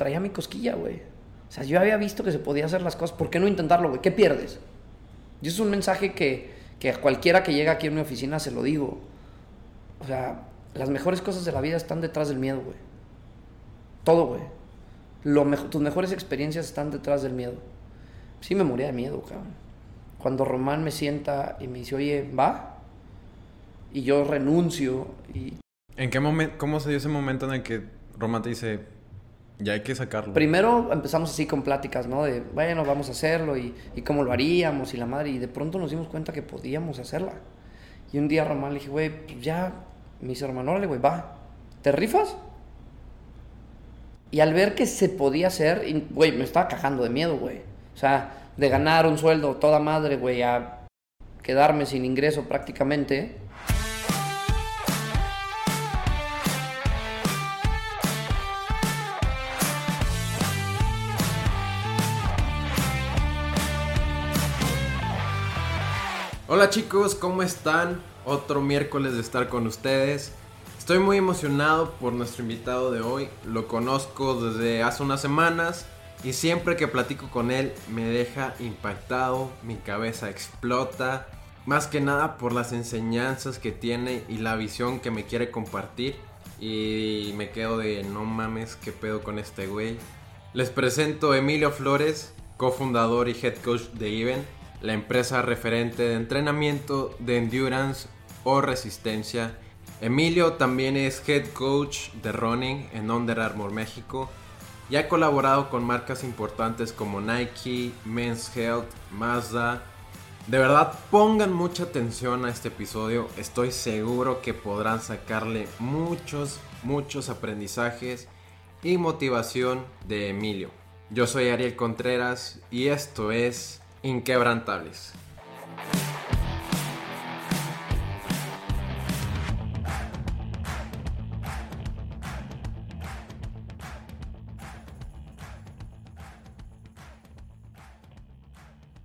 traía mi cosquilla, güey. O sea, yo había visto que se podía hacer las cosas. ¿Por qué no intentarlo, güey? ¿Qué pierdes? Y eso es un mensaje que, que a cualquiera que llega aquí a mi oficina se lo digo. O sea, las mejores cosas de la vida están detrás del miedo, güey. Todo, güey. Lo tus mejores experiencias están detrás del miedo. Sí me moría de miedo, cabrón. Cuando Román me sienta y me dice, oye, va, y yo renuncio y... ¿En qué momento, cómo se dio ese momento en el que Román te dice, ya hay que sacarlo? Primero empezamos así con pláticas, ¿no? De, bueno, vamos a hacerlo y, y cómo lo haríamos y la madre, y de pronto nos dimos cuenta que podíamos hacerla. Y un día Román le dije, güey, pues ya, me dice hermano, órale, güey, va, ¿te rifas? Y al ver que se podía hacer, güey, me estaba cajando de miedo, güey. O sea, de ganar un sueldo toda madre, güey, a quedarme sin ingreso prácticamente. Hola chicos, ¿cómo están? Otro miércoles de estar con ustedes. Estoy muy emocionado por nuestro invitado de hoy. Lo conozco desde hace unas semanas y siempre que platico con él me deja impactado, mi cabeza explota. Más que nada por las enseñanzas que tiene y la visión que me quiere compartir. Y me quedo de no mames, qué pedo con este güey. Les presento a Emilio Flores, cofundador y head coach de Even, la empresa referente de entrenamiento de endurance o resistencia Emilio también es head coach de running en Under Armour México y ha colaborado con marcas importantes como Nike, Men's Health, Mazda. De verdad, pongan mucha atención a este episodio. Estoy seguro que podrán sacarle muchos, muchos aprendizajes y motivación de Emilio. Yo soy Ariel Contreras y esto es Inquebrantables.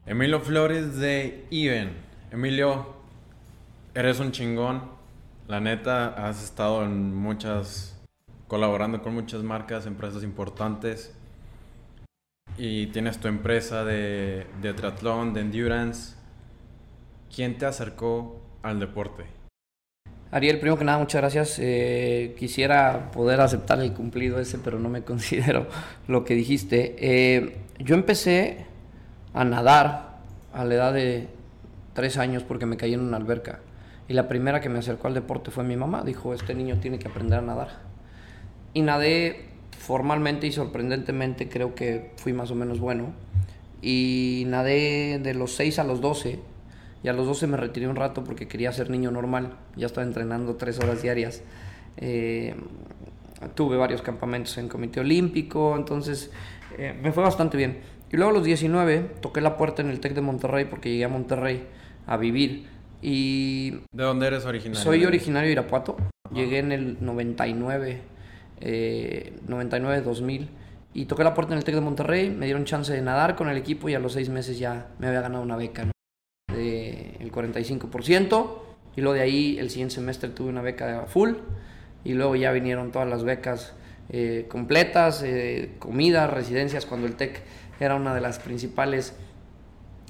Emilio Flores de Even. Emilio, eres un chingón. La neta, has estado en muchas, colaborando con muchas marcas, empresas importantes. Y tienes tu empresa de, de triatlón, de endurance. ¿Quién te acercó al deporte? Ariel, primero que nada, muchas gracias. Eh, quisiera poder aceptar el cumplido ese, pero no me considero lo que dijiste. Eh, yo empecé a nadar a la edad de tres años porque me caí en una alberca. Y la primera que me acercó al deporte fue mi mamá. Dijo, este niño tiene que aprender a nadar. Y nadé formalmente y sorprendentemente, creo que fui más o menos bueno. Y nadé de los 6 a los 12. Y a los 12 me retiré un rato porque quería ser niño normal. Ya estaba entrenando tres horas diarias. Eh, tuve varios campamentos en comité olímpico, entonces eh, me fue bastante bien. Y luego a los 19 toqué la puerta en el TEC de Monterrey porque llegué a Monterrey a vivir. Y ¿De dónde eres originario? Soy originario de Irapuato. Llegué en el 99, eh, 99-2000. Y toqué la puerta en el TEC de Monterrey, me dieron chance de nadar con el equipo y a los seis meses ya me había ganado una beca de el 45%. Y luego de ahí el siguiente semestre tuve una beca de full. Y luego ya vinieron todas las becas eh, completas, eh, comidas, residencias, cuando el TEC era una de las principales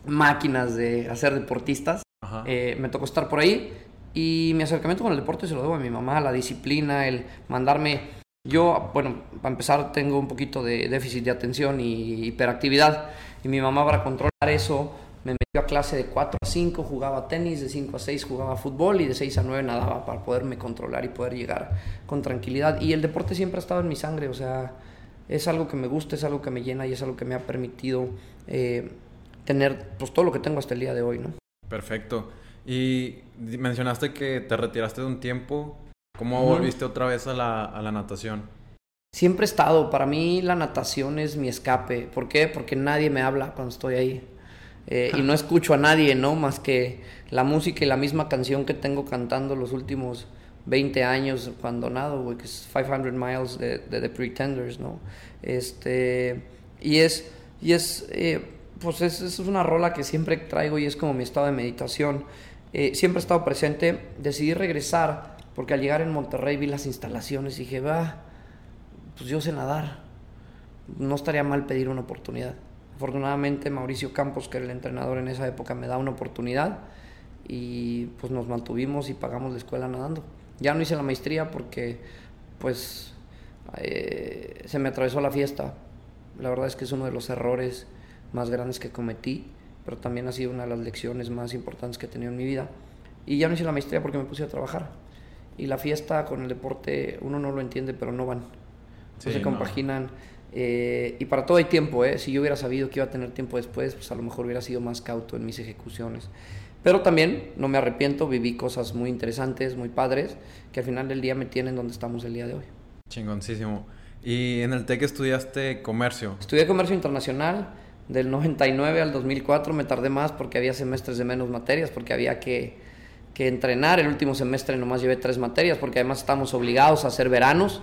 máquinas de hacer deportistas. Eh, me tocó estar por ahí y mi acercamiento con el deporte se lo debo a mi mamá, la disciplina, el mandarme... Yo, bueno, para empezar tengo un poquito de déficit de atención y hiperactividad y mi mamá para controlar eso me metió a clase de 4 a 5, jugaba tenis, de 5 a 6 jugaba fútbol y de 6 a 9 nadaba para poderme controlar y poder llegar con tranquilidad. Y el deporte siempre ha estado en mi sangre, o sea, es algo que me gusta, es algo que me llena y es algo que me ha permitido eh, tener pues, todo lo que tengo hasta el día de hoy, ¿no? Perfecto. Y mencionaste que te retiraste de un tiempo. ¿Cómo volviste otra vez a la, a la natación? Siempre he estado. Para mí la natación es mi escape. ¿Por qué? Porque nadie me habla cuando estoy ahí. Eh, y no escucho a nadie, ¿no? Más que la música y la misma canción que tengo cantando los últimos 20 años cuando nado, güey, que es 500 Miles de, The Pretenders, ¿no? Este, y es, y es, eh, pues es, es, una rola que siempre traigo y es como mi estado de meditación. Eh, siempre he estado presente, decidí regresar porque al llegar en Monterrey vi las instalaciones y dije, va, pues yo sé nadar. no estaría mal pedir una oportunidad. Afortunadamente Mauricio Campos, que era el entrenador en esa época, me da una oportunidad y pues nos mantuvimos y pagamos la escuela nadando. Ya no hice la maestría porque pues eh, se me atravesó la fiesta. La verdad es que es uno de los errores más grandes que cometí, pero también ha sido una de las lecciones más importantes que he tenido en mi vida. Y ya no hice la maestría porque me puse a trabajar. Y la fiesta con el deporte, uno no lo entiende, pero no van. se compaginan. Eh, y para todo hay tiempo, ¿eh? Si yo hubiera sabido que iba a tener tiempo después, pues a lo mejor hubiera sido más cauto en mis ejecuciones. Pero también no me arrepiento, viví cosas muy interesantes, muy padres, que al final del día me tienen donde estamos el día de hoy. Chingoncísimo. ¿Y en el TEC estudiaste comercio? Estudié comercio internacional. Del 99 al 2004 me tardé más porque había semestres de menos materias, porque había que, que entrenar. El último semestre nomás llevé tres materias, porque además estábamos obligados a hacer veranos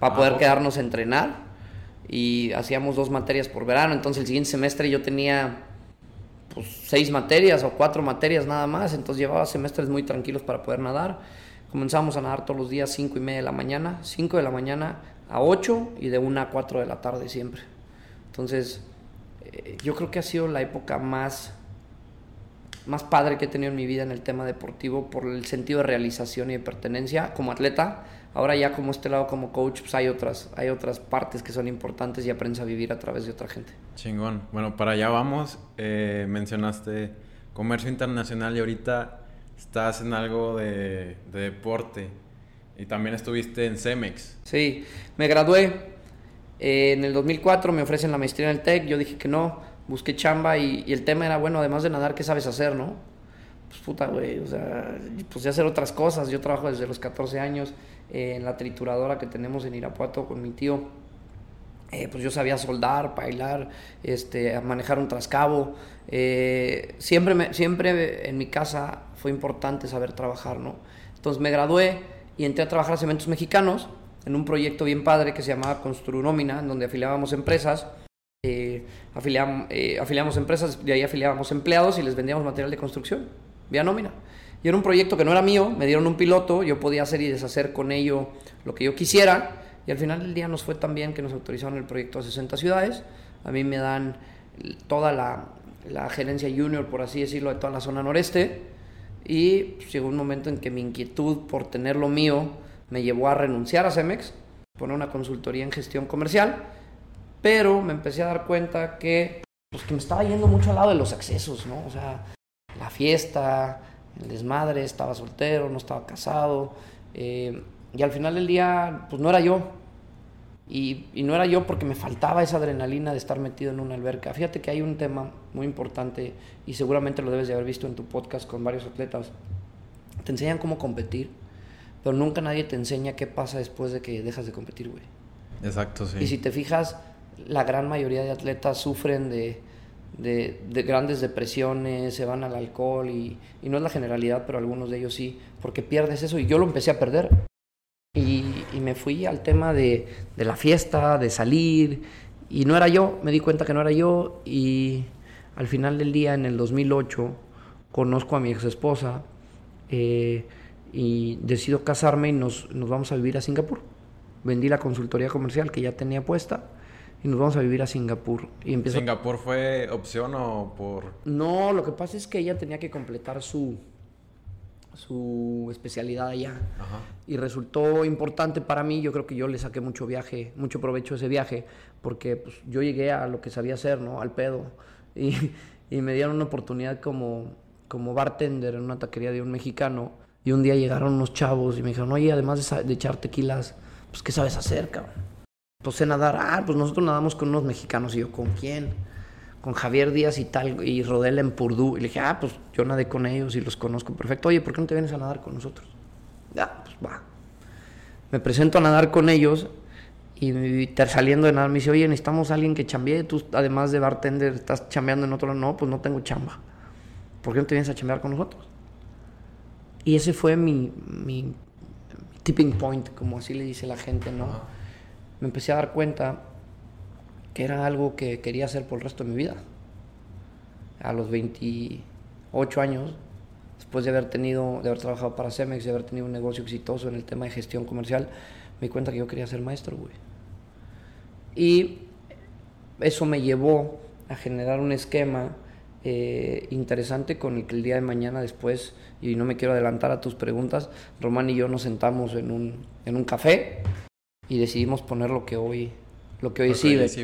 para ah, poder quedarnos a entrenar. Y hacíamos dos materias por verano. Entonces el siguiente semestre yo tenía pues, seis materias o cuatro materias nada más. Entonces llevaba semestres muy tranquilos para poder nadar. Comenzamos a nadar todos los días cinco y media de la mañana, 5 de la mañana a 8 y de 1 a 4 de la tarde siempre. Entonces, eh, yo creo que ha sido la época más, más padre que he tenido en mi vida en el tema deportivo por el sentido de realización y de pertenencia como atleta. Ahora ya como este lado como coach, pues hay otras, hay otras partes que son importantes y aprendes a vivir a través de otra gente. Chingón. Bueno, para allá vamos. Eh, mencionaste comercio internacional y ahorita estás en algo de, deporte y también estuviste en Cemex. Sí, me gradué. Eh, en el 2004 me ofrecen la maestría en el TEC, yo dije que no, busqué chamba y, el tema era, bueno, además de nadar, ¿qué sabes hacer, no? Pues puta, güey, o sea, pues de hacer otras cosas. Yo trabajo desde los 14 años eh, en la trituradora que tenemos en Irapuato con mi tío. Eh, pues yo sabía soldar, bailar, este, manejar un trascabo. siempre, me, siempre en mi casa fue importante saber trabajar, ¿no? Entonces me gradué y entré a trabajar a Cementos Mexicanos en un proyecto bien padre que se llamaba Constru Nómina, en donde afiliábamos empresas, eh, eh, afiliamos empresas, de ahí afiliábamos empleados y les vendíamos material de construcción, vía nómina. Y era un proyecto que no era mío, me dieron un piloto, yo podía hacer y deshacer con ello lo que yo quisiera, y al final del día nos fue tan bien que nos autorizaron el proyecto a 60 ciudades, a mí me dan toda la, la gerencia junior, por así decirlo, de toda la zona noreste, y pues, llegó un momento en que mi inquietud por tener lo mío me llevó a renunciar a Cemex, poner una consultoría en gestión comercial, pero me empecé a dar cuenta que, pues, que me estaba yendo mucho al lado de los accesos, ¿no? O sea, la fiesta, el desmadre, estaba soltero, no estaba casado, eh, y al final del día, pues no era yo, y, no era yo porque me faltaba esa adrenalina de estar metido en una alberca. Fíjate que hay un tema muy importante y seguramente lo debes de haber visto en tu podcast con varios atletas. Te enseñan cómo competir, pero nunca nadie te enseña qué pasa después de que dejas de competir, güey. Exacto, sí. Y si te fijas, la gran mayoría de atletas sufren de, de, grandes depresiones, se van al alcohol y, y no es la generalidad, pero algunos de ellos sí, porque pierdes eso y yo lo empecé a perder. Y, me fui al tema de, la fiesta, de salir, y no era yo, me di cuenta que no era yo, y al final del día, en el 2008, conozco a mi ex esposa eh, y decido casarme y nos, nos vamos a vivir a Singapur. Vendí la consultoría comercial que ya tenía puesta y nos vamos a vivir a Singapur. Y ¿Singapur fue opción o por...? No, lo que pasa es que ella tenía que completar su, su especialidad allá. Y resultó importante para mí, yo creo que yo le saqué mucho viaje, mucho provecho de ese viaje, porque pues, yo llegué a lo que sabía hacer, ¿no? Al pedo. Y, y, me dieron una oportunidad como, como bartender en una taquería de un mexicano. Y un día llegaron unos chavos y me dijeron, oye, además de, de echar tequilas, pues ¿qué sabes hacer, cabrón? Pues sé nadar. Ah, pues nosotros nadamos con unos mexicanos. Y yo, ¿con quién? con Javier Díaz y tal, y Rodel en Purdú. Y le dije, ah, pues yo nadé con ellos y los conozco perfecto. Oye, ¿por qué no te vienes a nadar con nosotros? Ya, pues va. Me presento a nadar con ellos y saliendo de nadar me dice, oye, necesitamos a alguien que chambee. Tú, además de bartender, estás chambeando en otro lado. No, pues no tengo chamba. ¿Por qué no te vienes a chambear con nosotros? Y ese fue mi, mi tipping point, como así le dice la gente, ¿no? Me empecé a dar cuenta que era algo que quería hacer por el resto de mi vida. A los 28 años, después de haber tenido, de haber trabajado para Cemex, de haber tenido un negocio exitoso en el tema de gestión comercial, me di cuenta que yo quería ser maestro, güey. Y eso me llevó a generar un esquema eh, interesante con el que el día de mañana después, y no me quiero adelantar a tus preguntas, Román y yo nos sentamos en un, en un café y decidimos poner lo que hoy, lo que hoy es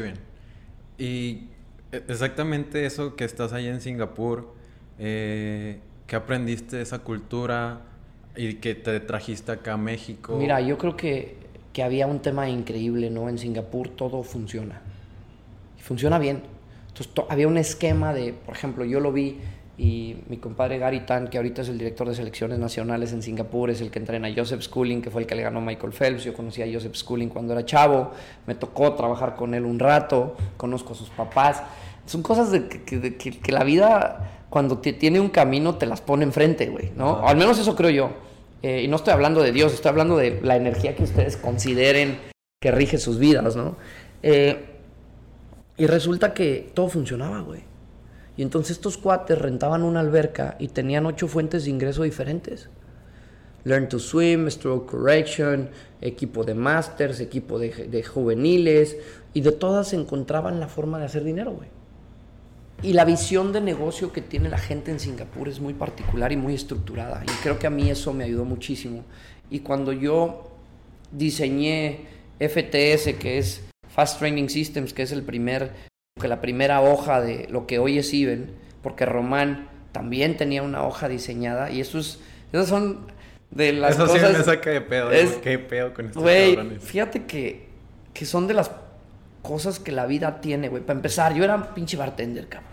Y e, exactamente eso que estás ahí en Singapur, eh, que aprendiste de esa cultura y que te trajiste acá a México. Mira, yo creo que, que había un tema increíble, ¿no? En Singapur todo funciona. Funciona bien. Entonces había un esquema de, por ejemplo, yo lo vi y mi compadre Gary Tan, que ahorita es el director de selecciones nacionales en Singapur, es el que entrena a Joseph Schooling, que fue el que le ganó a Michael Phelps. Yo conocí a Joseph Schooling cuando era chavo, me tocó trabajar con él un rato, conozco a sus papás. Son cosas de que, que, la vida, cuando te, tiene un camino, te las pone enfrente, güey, ¿no? al menos eso creo yo. Eh, y no estoy hablando de Dios, estoy hablando de la energía que ustedes consideren que rige sus vidas, ¿no? Eh, y resulta que todo funcionaba, güey. Y entonces estos cuates rentaban una alberca y tenían ocho fuentes de ingreso diferentes. Learn to Swim, Stroke Correction, equipo de masters, equipo de, juveniles, y de todas encontraban la forma de hacer dinero, güey. Y la visión de negocio que tiene la gente en Singapur es muy particular y muy estructurada. Y creo que a mí eso me ayudó muchísimo. Y cuando yo diseñé FTS, que es Fast Training Systems, que es el primer que la primera hoja de lo que hoy es IBEN, porque Román también tenía una hoja diseñada y eso es, esas son de las eso cosas... Eso sí me saca de pedo, es, qué pedo con estos Güey, fíjate que, que son de las cosas que la vida tiene, güey. Para empezar, yo era un pinche bartender, cabrón.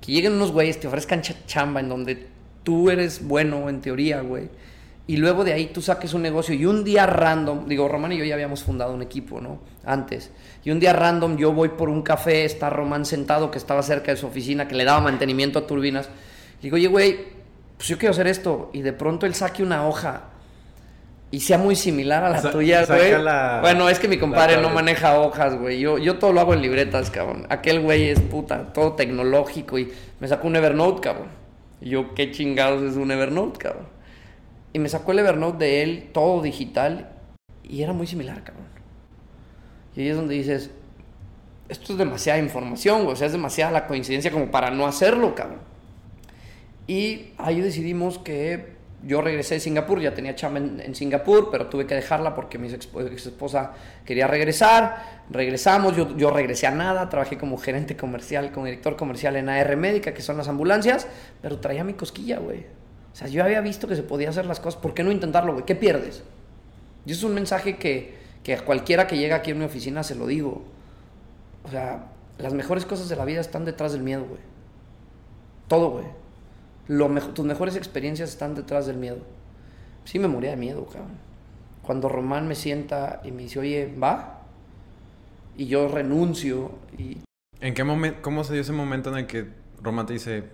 Que lleguen unos güeyes, te ofrezcan chamba en donde tú eres bueno en teoría, güey y luego de ahí tú saques un negocio y un día random, digo, Román y yo ya habíamos fundado un equipo, ¿no? Antes. Y un día random yo voy por un café, está Román sentado que estaba cerca de su oficina, que le daba mantenimiento a turbinas. Y digo, oye, güey, pues yo quiero hacer esto. Y de pronto él saque una hoja y sea muy similar a la tuya, güey. Bueno, es que mi compadre no maneja hojas, güey. Yo, yo todo lo hago en libretas, cabrón. Aquel güey es puta, todo tecnológico y me sacó un Evernote, cabrón. Y yo, qué chingados es un Evernote, cabrón. Y me sacó el Evernote de él, todo digital, y era muy similar, cabrón. Y ahí es donde dices, esto es demasiada información, o sea, es demasiada la coincidencia como para no hacerlo, cabrón. Y ahí decidimos que yo regresé de Singapur, ya tenía chamba en, Singapur, pero tuve que dejarla porque mi ex, esposa quería regresar. Regresamos, yo, yo, regresé a nada, trabajé como gerente comercial, como director comercial en AR Médica, que son las ambulancias, pero traía mi cosquilla, güey. O sea, yo había visto que se podía hacer las cosas, ¿por qué no intentarlo, güey? ¿Qué pierdes? Y es un mensaje que, que a cualquiera que llega aquí a mi oficina se lo digo. O sea, las mejores cosas de la vida están detrás del miedo, güey. Todo, güey. Lo tus mejores experiencias están detrás del miedo. Sí me moría de miedo, cabrón. Cuando Román me sienta y me dice, oye, va, y yo renuncio y... ¿En qué momento, cómo se dio ese momento en el que Román te dice,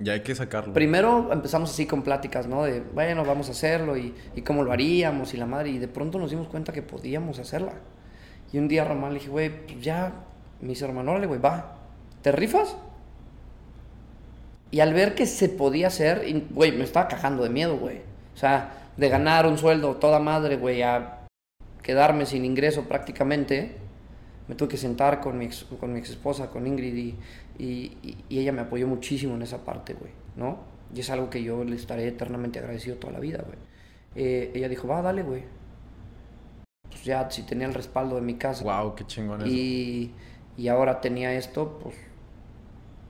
ya hay que sacarlo. Primero empezamos así con pláticas, ¿no? De, bueno, vamos a hacerlo y, cómo lo haríamos y la madre. Y de pronto nos dimos cuenta que podíamos hacerla. Y un día Román le dije, güey, pues ya, me dice hermano, órale, güey, va, ¿te rifas? Y al ver que se podía hacer, güey, me estaba cajando de miedo, güey. O sea, de ganar un sueldo toda madre, güey, a quedarme sin ingreso prácticamente me tuve que sentar con mi ex, con mi ex esposa, con Ingrid, y, y, ella me apoyó muchísimo en esa parte, güey, ¿no? Y es algo que yo le estaré eternamente agradecido toda la vida, güey. Eh, ella dijo, va, dale, güey. Pues ya, si tenía el respaldo de mi casa. Wow, qué chingón y, Y ahora tenía esto, pues,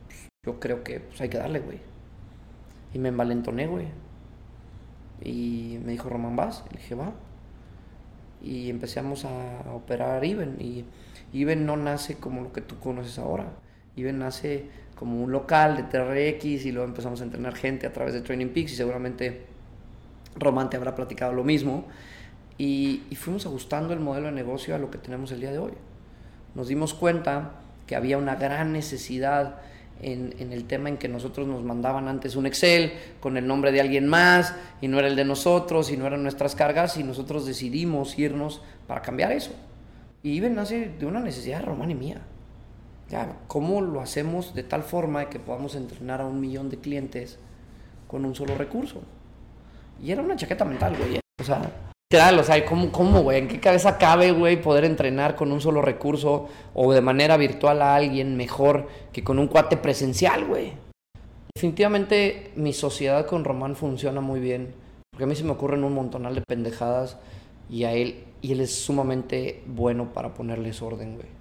pues, yo creo que pues, hay que darle, güey. Y me envalentoné, güey. Y me dijo, Román, ¿vas? Y le dije, va. Y empezamos a operar Iben. Y Iben no nace como lo que tú conoces ahora. Iben nace como un local de TRX y luego empezamos a entrenar gente a través de Training Peaks y seguramente Román te habrá platicado lo mismo. Y, fuimos ajustando el modelo de negocio a lo que tenemos el día de hoy. Nos dimos cuenta que había una gran necesidad en, el tema en que nosotros nos mandaban antes un Excel con el nombre de alguien más y no era el de nosotros y no eran nuestras cargas y nosotros decidimos irnos para cambiar eso. Y Iben nace de una necesidad Román y mía. Ya, ¿Cómo lo hacemos de tal forma que podamos entrenar a un millón de clientes con un solo recurso? Y era una chaqueta mental, güey. O sea, Literal, o sea, ¿cómo, cómo, güey? ¿En qué cabeza cabe, güey, poder entrenar con un solo recurso o de manera virtual a alguien mejor que con un cuate presencial, güey? Definitivamente mi sociedad con Román funciona muy bien, porque a mí se me ocurren un montonal de pendejadas y a él, y él es sumamente bueno para ponerles orden, güey.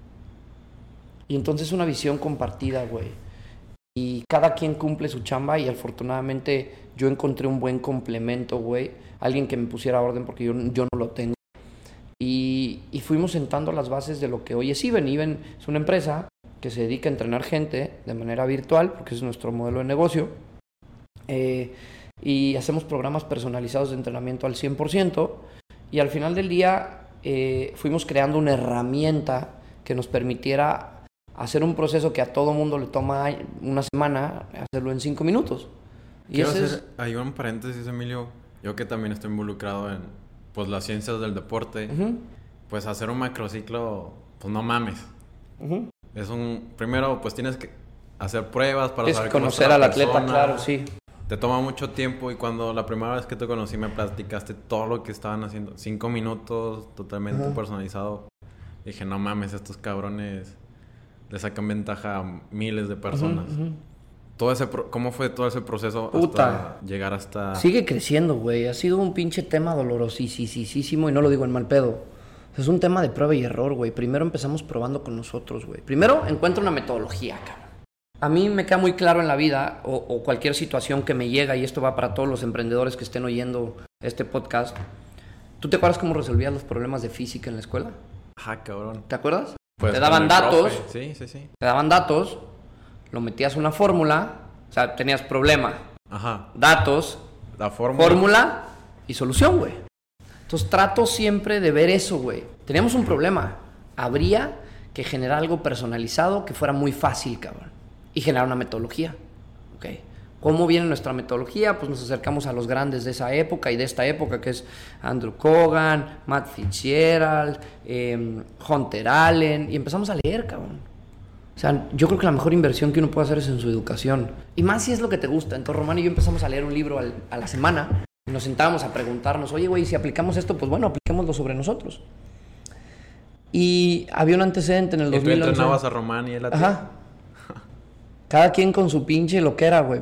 Y entonces una visión compartida, güey. Y cada quien cumple su chamba y afortunadamente yo encontré un buen complemento, güey alguien que me pusiera orden porque yo, yo no lo tengo. Y, y, fuimos sentando las bases de lo que hoy es Iben. Iben es una empresa que se dedica a entrenar gente de manera virtual, porque es nuestro modelo de negocio. Eh, y hacemos programas personalizados de entrenamiento al 100%. Y al final del día eh, fuimos creando una herramienta que nos permitiera hacer un proceso que a todo mundo le toma una semana, hacerlo en cinco minutos. Y Quiero hacer hay un paréntesis, Emilio. Yo que también estoy involucrado en pues las ciencias del deporte, pues hacer un macrociclo, pues no mames. Es un primero pues tienes que hacer pruebas para saber conocer al atleta, claro, sí. Te toma mucho tiempo y cuando la primera vez que te conocí me platicaste todo lo que estaban haciendo, cinco minutos totalmente personalizado. dije, no mames, estos cabrones le sacan ventaja a miles de personas todo ese ¿Cómo fue todo ese proceso Puta. llegar hasta...? Sigue creciendo, güey. Ha sido un pinche tema dolorosísimo y no lo digo en mal pedo. Es un tema de prueba y error, güey. Primero empezamos probando con nosotros, güey. Primero encuentro una metodología, cabrón. A mí me queda muy claro en la vida o, o, cualquier situación que me llega, y esto va para todos los emprendedores que estén oyendo este podcast. ¿Tú te acuerdas cómo resolvías los problemas de física en la escuela? Ajá, cabrón. ¿Te acuerdas? Pues te daban datos. Sí, sí, sí. Te daban datos lo metías una fórmula, o sea, tenías problema, Ajá. datos, la fórmula. fórmula y solución, güey. Entonces trato siempre de ver eso, güey. Teníamos un problema. Habría que generar algo personalizado que fuera muy fácil, cabrón. Y generar una metodología. ¿Cómo viene nuestra metodología? Pues nos acercamos a los grandes de esa época y de esta época, que es Andrew Kogan, Matt Fitzgerald, eh, Hunter Allen, y empezamos a leer, cabrón. O sea, yo creo que la mejor inversión que uno puede hacer es en su educación. Y más si es lo que te gusta. Entonces, Román y yo empezamos a leer un libro a la semana. Y nos sentábamos a preguntarnos, oye, güey, si aplicamos esto, pues bueno, apliquémoslo sobre nosotros. Y había un antecedente en el 2011. Y tú entrenabas a Román y él a ti. Ajá. Cada quien con su pinche lo que era, güey.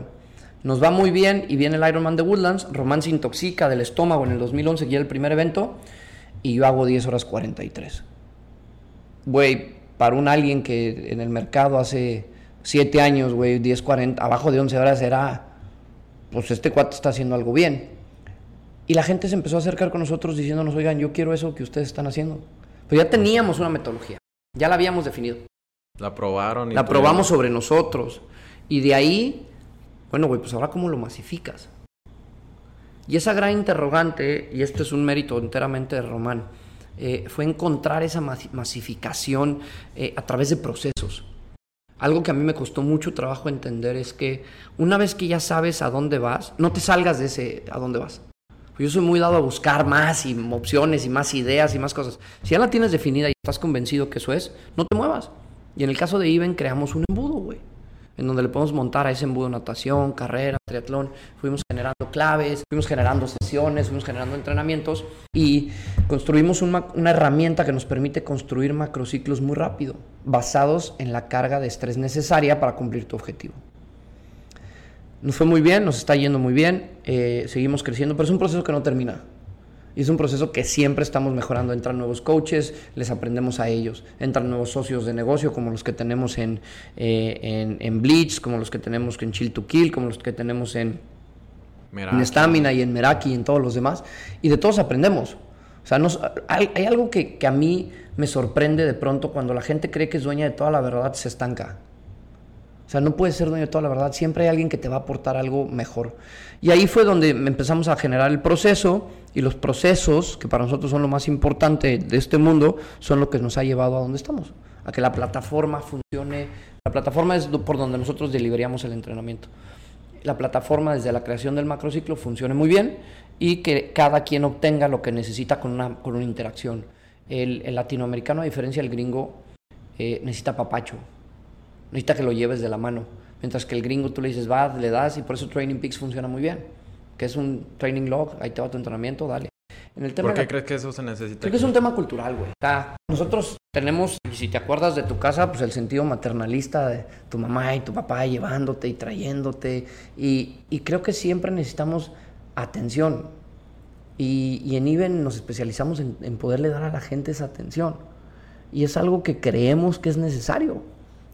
Nos va muy bien y viene el Ironman de Woodlands. Román se intoxica del estómago en el 2011, que era el primer evento. Y yo hago 10 horas 43. Güey, para un alguien que en el mercado hace 7 años, güey, 10, 40, abajo de 11 horas era, pues este cuate está haciendo algo bien. Y la gente se empezó a acercar con nosotros diciéndonos, oigan, yo quiero eso que ustedes están haciendo. Pues ya teníamos una metodología, ya la habíamos definido. La probaron. Y la probamos sobre nosotros. Y de ahí, bueno, güey, pues ahora cómo lo masificas. Y esa gran interrogante, y esto es un mérito enteramente de Román, eh, fue encontrar esa masificación eh, a través de procesos. Algo que a mí me costó mucho trabajo entender es que una vez que ya sabes a dónde vas, no te salgas de ese a dónde vas. Yo soy muy dado a buscar más y opciones y más ideas y más cosas. Si ya la tienes definida y estás convencido que eso es, no te muevas. Y en el caso de Iben creamos un embudo, güey en donde le podemos montar a ese embudo natación, carrera, triatlón. Fuimos generando claves, fuimos generando sesiones, fuimos generando entrenamientos y construimos una, una herramienta que nos permite construir macrociclos muy rápido, basados en la carga de estrés necesaria para cumplir tu objetivo. Nos fue muy bien, nos está yendo muy bien, eh, seguimos creciendo, pero es un proceso que no termina. Y es un proceso que siempre estamos mejorando. Entran nuevos coaches, les aprendemos a ellos. Entran nuevos socios de negocio, como los que tenemos en, eh, en, Bleach, como los que tenemos en Chill to Kill, como los que tenemos en, en Stamina y en Meraki y en todos los demás. Y de todos aprendemos. O sea, hay, hay, algo que, que a mí me sorprende de pronto cuando la gente cree que es dueña de toda la verdad, se estanca. O sea, no puedes ser dueño de toda la verdad, siempre hay alguien que te va a aportar algo mejor. Y ahí fue donde empezamos a generar el proceso y los procesos, que para nosotros son lo más importante de este mundo, son lo que nos ha llevado a donde estamos, a que la plataforma funcione. La plataforma es por donde nosotros deliberíamos el entrenamiento. La plataforma desde la creación del macrociclo funcione muy bien y que cada quien obtenga lo que necesita con una, con una interacción. El, latinoamericano, a diferencia del gringo, eh, necesita papacho necesita que lo lleves de la mano. Mientras que el gringo tú le dices, va, le das y por eso Training Peaks funciona muy bien. Que es un training log, ahí te va tu entrenamiento, dale. En el tema ¿Por qué la- crees que eso se necesita? Creo que es un tema cultural, güey. O sea, nosotros tenemos, y si te acuerdas de tu casa, pues el sentido maternalista de tu mamá y tu papá llevándote y trayéndote. Y, y creo que siempre necesitamos atención. Y, y en IBEN nos especializamos en, en poderle dar a la gente esa atención. Y es algo que creemos que es necesario.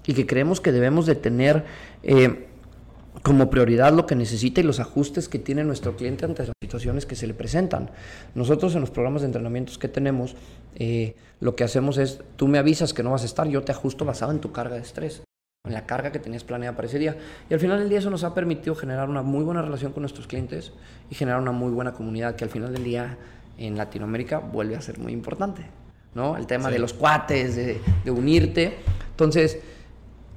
Y que creemos que debemos de tener eh, como prioridad lo que necesita y los ajustes que tiene nuestro cliente ante las situaciones que se le presentan. Nosotros en los programas de entrenamientos que tenemos, eh, lo que hacemos es, tú me avisas que no vas a estar, yo te ajusto basado en tu carga de estrés, en la carga que tenías planeada para ese día. Y al final del día eso nos ha permitido generar una muy buena relación con nuestros clientes y generar una muy buena comunidad que al final del día en Latinoamérica vuelve a ser muy importante. ¿no? El tema Sí. de los cuates, de, de unirte. Entonces,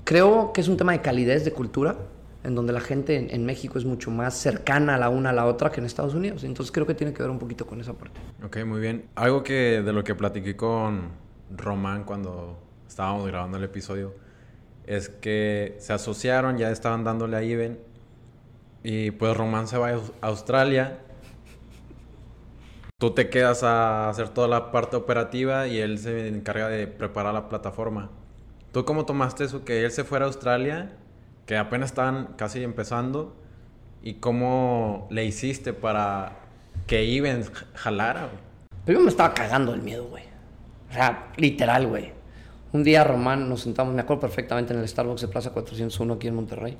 creo que es un tema de calidez, de cultura, en donde la gente en, en México es mucho más cercana la una a la otra que en Estados Unidos. Entonces creo que tiene que ver un poquito con esa parte. Ok, muy bien. Algo que de lo que platiqué con Román cuando estábamos grabando el episodio es que se asociaron, ya estaban dándole a Iben y pues Román se va a Aus- Australia. Tú te quedas a hacer toda la parte operativa y él se encarga de preparar la plataforma. ¿Tú cómo tomaste eso que él se fuera a Australia, que apenas estaban casi empezando y cómo le hiciste para que Iben jalara? güey? Pero yo me estaba cagando del miedo, güey. O sea, literal, güey. Un día Román nos sentamos, me acuerdo perfectamente en el Starbucks de Plaza 401 aquí en Monterrey.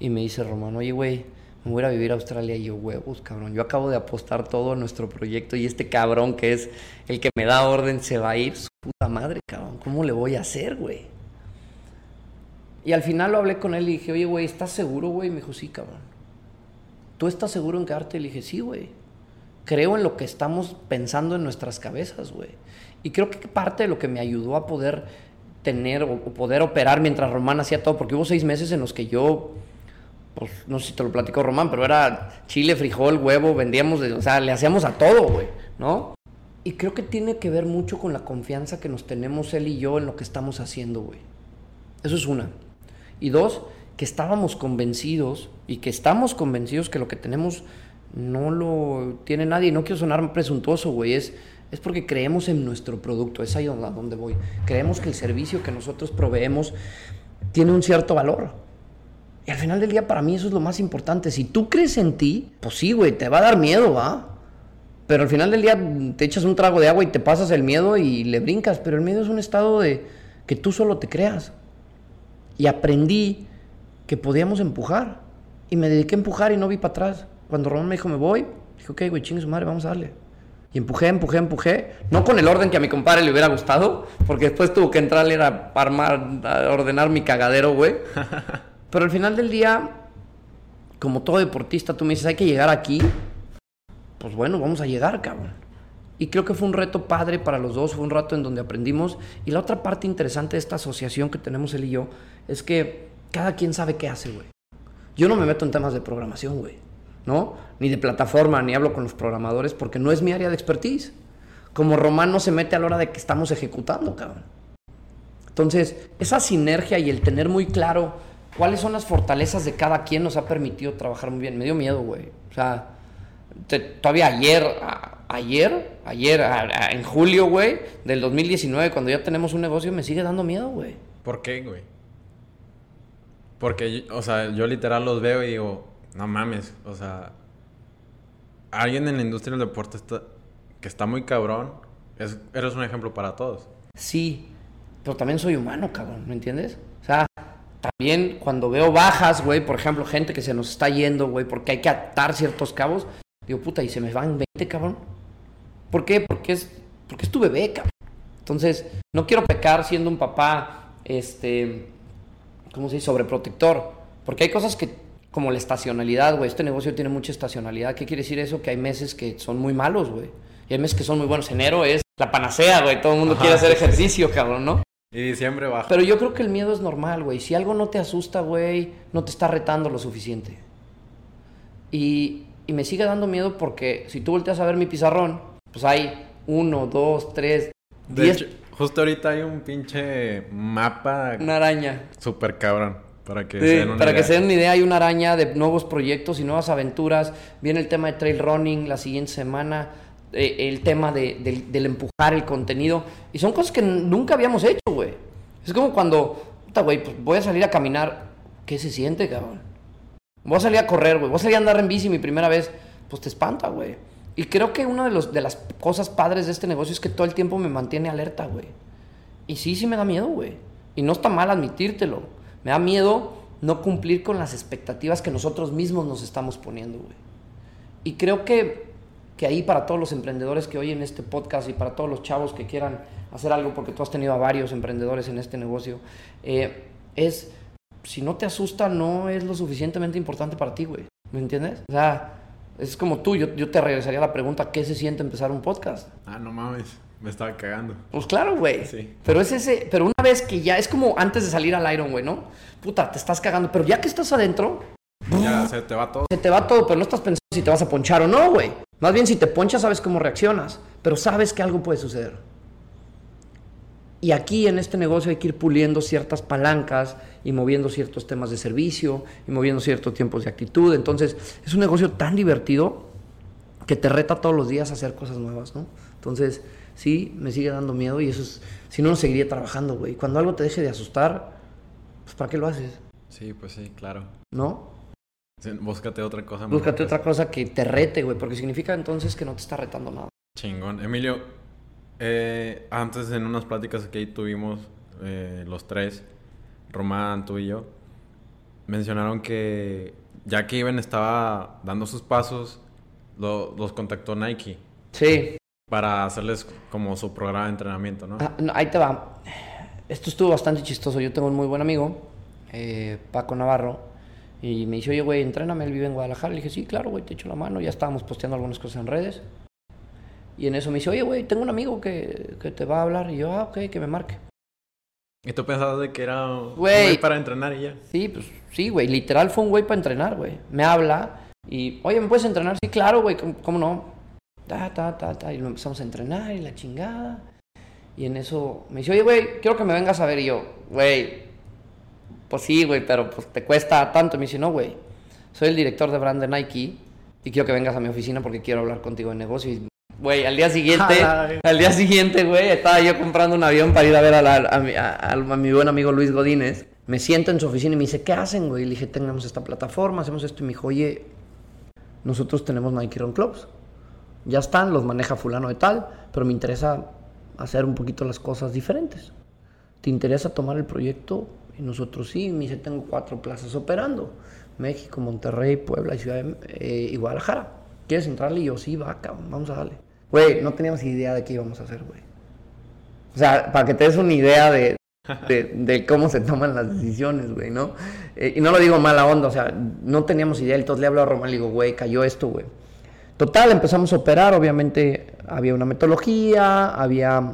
Y me dice Román, oye, güey, me voy a vivir a Australia. Y yo, huevos, cabrón. Yo acabo de apostar todo a nuestro proyecto y este cabrón que es el que me da orden se va a ir. Su puta madre, cabrón. ¿Cómo le voy a hacer, güey? Y al final lo hablé con él y dije, oye, güey, ¿estás seguro, güey? Me dijo, sí, cabrón. ¿Tú estás seguro en quedarte? Le dije, sí, güey. Creo en lo que estamos pensando en nuestras cabezas, güey. Y creo que parte de lo que me ayudó a poder tener o poder operar mientras Román hacía todo, porque hubo seis meses en los que yo, pues no sé si te lo platicó Román, pero era chile, frijol, huevo, vendíamos, o sea, le hacíamos a todo, güey, ¿no? Y creo que tiene que ver mucho con la confianza que nos tenemos él y yo en lo que estamos haciendo, güey. Eso es una. Y dos, que estábamos convencidos y que estamos convencidos que lo que tenemos no lo tiene nadie. No quiero sonar presuntuoso, güey. Es, es porque creemos en nuestro producto. Es ahí donde, donde voy. Creemos que el servicio que nosotros proveemos tiene un cierto valor. Y al final del día, para mí, eso es lo más importante. Si tú crees en ti, pues sí, güey, te va a dar miedo, ¿va? Pero al final del día te echas un trago de agua y te pasas el miedo y le brincas. Pero el miedo es un estado de que tú solo te creas. Y aprendí que podíamos empujar. Y me dediqué a empujar y no vi para atrás. Cuando Román me dijo, me voy, dije, ok, güey, chingue su madre, vamos a darle. Y empujé, empujé, empujé. No con el orden que a mi compadre le hubiera gustado, porque después tuvo que entrar él a armar, a ordenar mi cagadero, güey. Pero al final del día, como todo deportista, tú me dices, hay que llegar aquí. Pues bueno, vamos a llegar, cabrón. Y creo que fue un reto padre para los dos, fue un rato en donde aprendimos. Y la otra parte interesante de esta asociación que tenemos él y yo es que cada quien sabe qué hace, güey. Yo no me meto en temas de programación, güey, ¿no? Ni de plataforma, ni hablo con los programadores porque no es mi área de expertise. Como Román no se mete a la hora de que estamos ejecutando, cabrón. Entonces, esa sinergia y el tener muy claro cuáles son las fortalezas de cada quien nos ha permitido trabajar muy bien. Me dio miedo, güey. O sea, te- todavía ayer, ayer, ayer, a- a- en julio, güey, del 2019, cuando ya tenemos un negocio, me sigue dando miedo, güey. ¿Por qué, güey? Porque, o sea, yo literal los veo y digo, no mames, o sea, alguien en la industria del deporte está, que está muy cabrón, es, eres un ejemplo para todos. Sí, pero también soy humano, cabrón, ¿me entiendes? O sea, también cuando veo bajas, güey, por ejemplo, gente que se nos está yendo, güey, porque hay que atar ciertos cabos, digo, puta, y se me van 20, cabrón. ¿Por qué? Porque es, porque es tu bebé, cabrón. Entonces, no quiero pecar siendo un papá, este, ¿cómo se dice? Sobreprotector. Porque hay cosas que, como la estacionalidad, güey, este negocio tiene mucha estacionalidad. ¿Qué quiere decir eso? Que hay meses que son muy malos, güey. Y hay meses que son muy buenos. Enero es la panacea, güey. Todo el mundo Ajá, quiere hacer ejercicio, cabrón, ¿no? Y diciembre baja. Pero yo creo que el miedo es normal, güey. Si algo no te asusta, güey, no te está retando lo suficiente. Y, y me sigue dando miedo porque si tú volteas a ver mi pizarrón, pues hay uno, dos, tres, de diez... hecho, justo ahorita hay un pinche mapa Una araña. súper cabrón, para que Sí, se den una para que idea. se den una idea, hay una araña de nuevos proyectos y nuevas aventuras. Viene el tema de trail running la siguiente semana. eh, el tema de, del, del empujar el contenido. Y son cosas que nunca habíamos hecho, güey. Es como cuando, puta, güey, pues voy a salir a caminar. ¿Qué se siente, cabrón? Voy a salir a correr, güey. Voy a salir a andar en bici mi primera vez. Pues te espanta, güey. Y creo que una de, los, de las cosas padres de este negocio es que todo el tiempo me mantiene alerta, güey. Y sí, sí me da miedo, güey. Y no está mal admitírtelo. Me da miedo no cumplir con las expectativas que nosotros mismos nos estamos poniendo, güey. Y creo que, que ahí para todos los emprendedores que oyen este podcast y para todos los chavos que quieran hacer algo, porque tú has tenido a varios emprendedores en este negocio, eh, es, si no te asusta, no es lo suficientemente importante para ti, güey. ¿Me entiendes? O sea, es como tú, yo, yo te regresaría la pregunta, ¿qué se siente empezar un podcast? Ah, no mames, me estaba cagando. Pues claro, güey. Sí. Pero es ese, pero una vez que ya, es como antes de salir al Iron, güey, ¿no? Puta, te estás cagando, pero ya que estás adentro, Ya se te va todo. se te va todo, pero no estás pensando si te vas a ponchar o no, güey. Más bien si te ponchas sabes cómo reaccionas, pero sabes que algo puede suceder. Y aquí en este negocio hay que ir puliendo ciertas palancas y moviendo ciertos temas de servicio y moviendo ciertos tiempos de actitud. Entonces es un negocio tan divertido que te reta todos los días a hacer cosas nuevas, ¿no? Entonces sí, me sigue dando miedo y eso es, si no, no seguiría trabajando, güey. Cuando algo te deje de asustar, pues ¿para qué lo haces? Sí, pues sí, claro. ¿No? Sí, Búscate otra cosa. Búscate otra cosa que te rete, güey, porque significa entonces que no te está retando nada. Chingón. Emilio, eh, antes en unas pláticas que tuvimos eh, los tres, Román, tú y yo, mencionaron que ya que Iben estaba dando sus pasos, lo- los contactó Nike Sí, para hacerles como su programa de entrenamiento, ¿no? Ah, no, ahí te va. Esto estuvo bastante chistoso. Yo tengo un muy buen amigo, eh, Paco Navarro, y me dice, oye, güey, entréname, él vive en Guadalajara. Le dije, sí, claro, güey, te echo la mano. Ya estábamos posteando algunas cosas en redes. Y en eso me dice, oye, güey, tengo un amigo que, que te va a hablar. Y yo, ah, ok, que me marque. Y tú pensabas de que era un Güey. para entrenar y ya. Sí, pues sí, güey. Literal fue un güey para entrenar, güey. Me habla y, oye, ¿me puedes entrenar? Sí, claro, güey. ¿Cómo, cómo no? Ta, ta, ta, ta. Y lo empezamos a entrenar y la chingada. Y en eso me dice, oye, güey, quiero que me vengas a ver. Y yo, güey, pues sí, güey, pero pues te cuesta tanto. Y me dice, no, güey. Soy el director de brand de Nike y quiero que vengas a mi oficina porque quiero hablar contigo de negocio. Y, güey, al día siguiente, Ay. al día siguiente, güey, estaba yo comprando un avión para ir a ver a, la- a mi, a- a mi buen amigo Luis Godínez. Me siento en su oficina y me dice, ¿qué hacen, güey? Y le dije, tenemos esta plataforma, hacemos esto. Y me dijo, oye, nosotros tenemos Nike Run Clubs. Ya están, los maneja fulano de tal, pero me interesa hacer un poquito las cosas diferentes. ¿Te interesa tomar el proyecto? Y nosotros sí, me dice, tengo cuatro plazas operando. México, Monterrey, Puebla y, Ciudad de- eh, y Guadalajara. ¿Quieres entrarle? Y yo, sí, va, cabrón, vamos a darle. Güey, no teníamos idea de qué íbamos a hacer, güey. O sea, para que te des una idea de, de, de cómo se toman las decisiones, güey, ¿no? Eh, y no lo digo mala onda, o sea, no teníamos idea. Entonces le hablo a Román y le digo, güey, cayó esto, güey. Total, empezamos a operar, obviamente había una metodología, había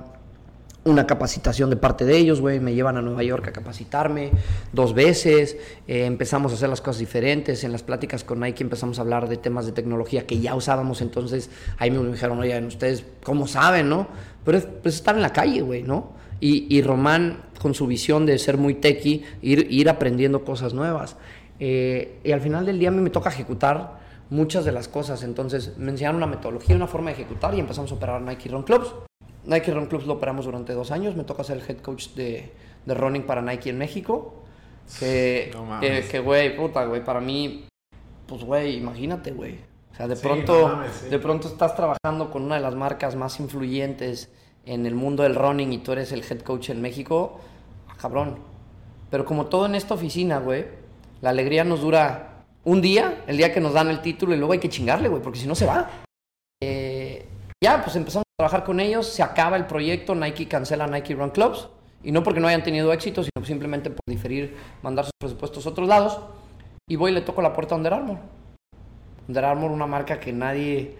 una capacitación de parte de ellos, güey, me llevan a Nueva York a capacitarme dos veces, eh, empezamos a hacer las cosas diferentes, en las pláticas con Nike empezamos a hablar de temas de tecnología que ya usábamos, entonces ahí me dijeron, oye, ustedes, ¿cómo saben, no? Pero es pues, estar en la calle, güey, ¿no? Y, y Román, con su visión de ser muy techie, ir, ir aprendiendo cosas nuevas. Eh, y al final del día a mí me toca ejecutar muchas de las cosas. Entonces me enseñaron una metodología, una forma de ejecutar y empezamos a operar Nike Run Clubs. Nike Run Clubs lo operamos durante dos años. Me toca ser el head coach de, de running para Nike en México. Que, No mames. que, güey, puta, güey, para mí, pues, güey, imagínate, güey. O sea, de Sí, pronto, no mames, sí. de pronto estás trabajando con una de las marcas más influyentes en el mundo del running y tú eres el head coach en México. Ah, cabrón. Pero como todo en esta oficina, güey, la alegría nos dura un día, el día que nos dan el título, y luego hay que chingarle, güey, porque si no se va. Eh, ya, pues empezamos trabajar con ellos, se acaba el proyecto, Nike cancela Nike Run Clubs, y no porque no hayan tenido éxito, sino simplemente por diferir, mandar sus presupuestos a otros lados, y voy y le toco la puerta a Under Armour. Under Armour, una marca que nadie